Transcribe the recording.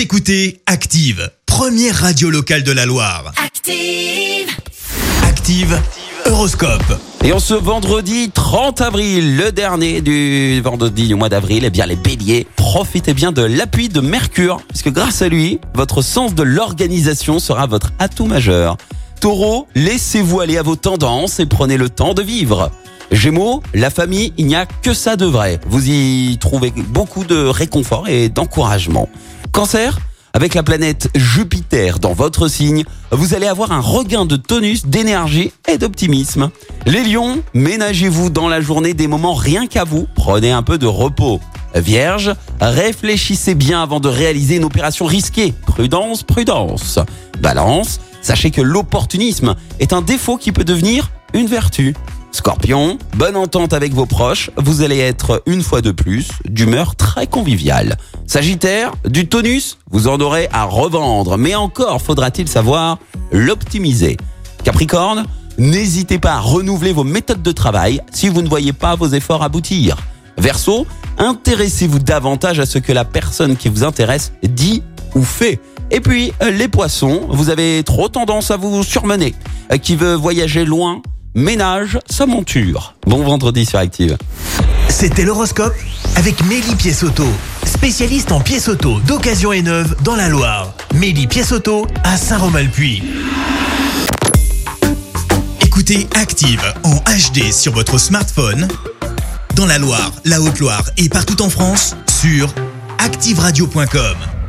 Vous écoutez Active, première radio locale de la Loire. Active. Active, Horoscope. Et en ce vendredi 30 avril, le dernier du vendredi du mois d'avril, eh bien les béliers, profitez bien de l'appui de Mercure, puisque grâce à lui, votre sens de l'organisation sera votre atout majeur. Taureau, laissez-vous aller à vos tendances et prenez le temps de vivre. Gémeaux, la famille, il n'y a que ça de vrai. Vous y trouvez beaucoup de réconfort et d'encouragement. Cancer, avec la planète Jupiter dans votre signe, vous allez avoir un regain de tonus, d'énergie et d'optimisme. Les lions, ménagez-vous dans la journée des moments rien qu'à vous, prenez un peu de repos. Vierge, réfléchissez bien avant de réaliser une opération risquée. Prudence, prudence. Balance, sachez que l'opportunisme est un défaut qui peut devenir une vertu. Scorpion, bonne entente avec vos proches, vous allez être une fois de plus d'humeur très conviviale. Sagittaire, du tonus, vous en aurez à revendre, mais encore faudra-t-il savoir l'optimiser. Capricorne, n'hésitez pas à renouveler vos méthodes de travail si vous ne voyez pas vos efforts aboutir. Verseau, intéressez-vous davantage à ce que la personne qui vous intéresse dit ou fait. Et puis, euh, les poissons, vous avez trop tendance à vous surmener. Euh, Qui veut voyager loin ménage sa monture. Bon vendredi sur Active. C'était l'horoscope avec Mélie Pièce-Auto, spécialiste en pièces auto d'occasion et neuve dans la Loire. Mélie Pièce-Auto à Saint-Romain-le-Puy. Écoutez Active en HD sur votre smartphone, dans la Loire, la Haute-Loire et partout en France, sur activeradio.com.